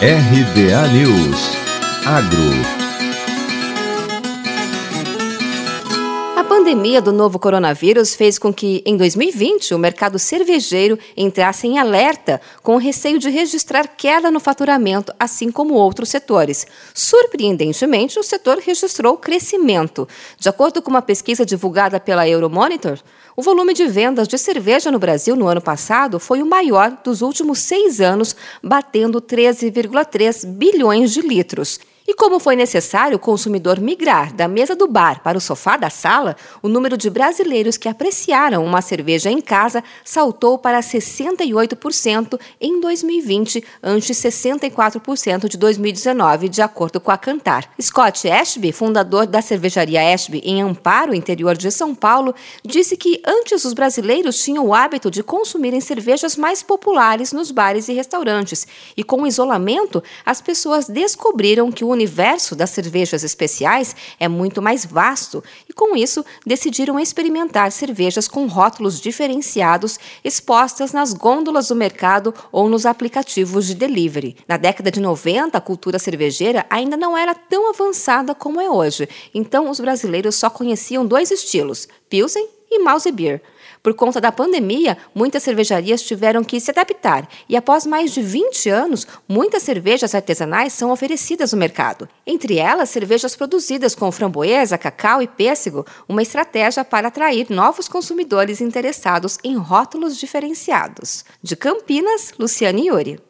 RBA News. Agro pandemia do novo coronavírus fez com que, em 2020, o mercado cervejeiro entrasse em alerta com o receio de registrar queda no faturamento, assim como outros setores. Surpreendentemente, o setor registrou crescimento. De acordo com uma pesquisa divulgada pela Euromonitor, o volume de vendas de cerveja no Brasil no ano passado foi o maior dos últimos seis anos, batendo 13,3 bilhões de litros. E como foi necessário o consumidor migrar da mesa do bar para o sofá da sala, o número de brasileiros que apreciaram uma cerveja em casa saltou para 68% em 2020, ante 64% de 2019, de acordo com a Cantar. Scott Ashby, fundador da cervejaria Ashby em Amparo, interior de São Paulo, disse que antes os brasileiros tinham o hábito de consumirem cervejas mais populares nos bares e restaurantes, e com o isolamento, as pessoas descobriram que o universo das cervejas especiais é muito mais vasto e, com isso, decidiram experimentar cervejas com rótulos diferenciados expostas nas gôndolas do mercado ou nos aplicativos de delivery. Na década de 90, a cultura cervejeira ainda não era tão avançada como é hoje, então os brasileiros só conheciam dois estilos, Pilsen e Mouse Beer. Por conta da pandemia, muitas cervejarias tiveram que se adaptar e, após mais de 20 anos, muitas cervejas artesanais são oferecidas no mercado. Entre elas, cervejas produzidas com framboesa, cacau e pêssego, uma estratégia para atrair novos consumidores interessados em rótulos diferenciados. De Campinas, Luciane Iuri.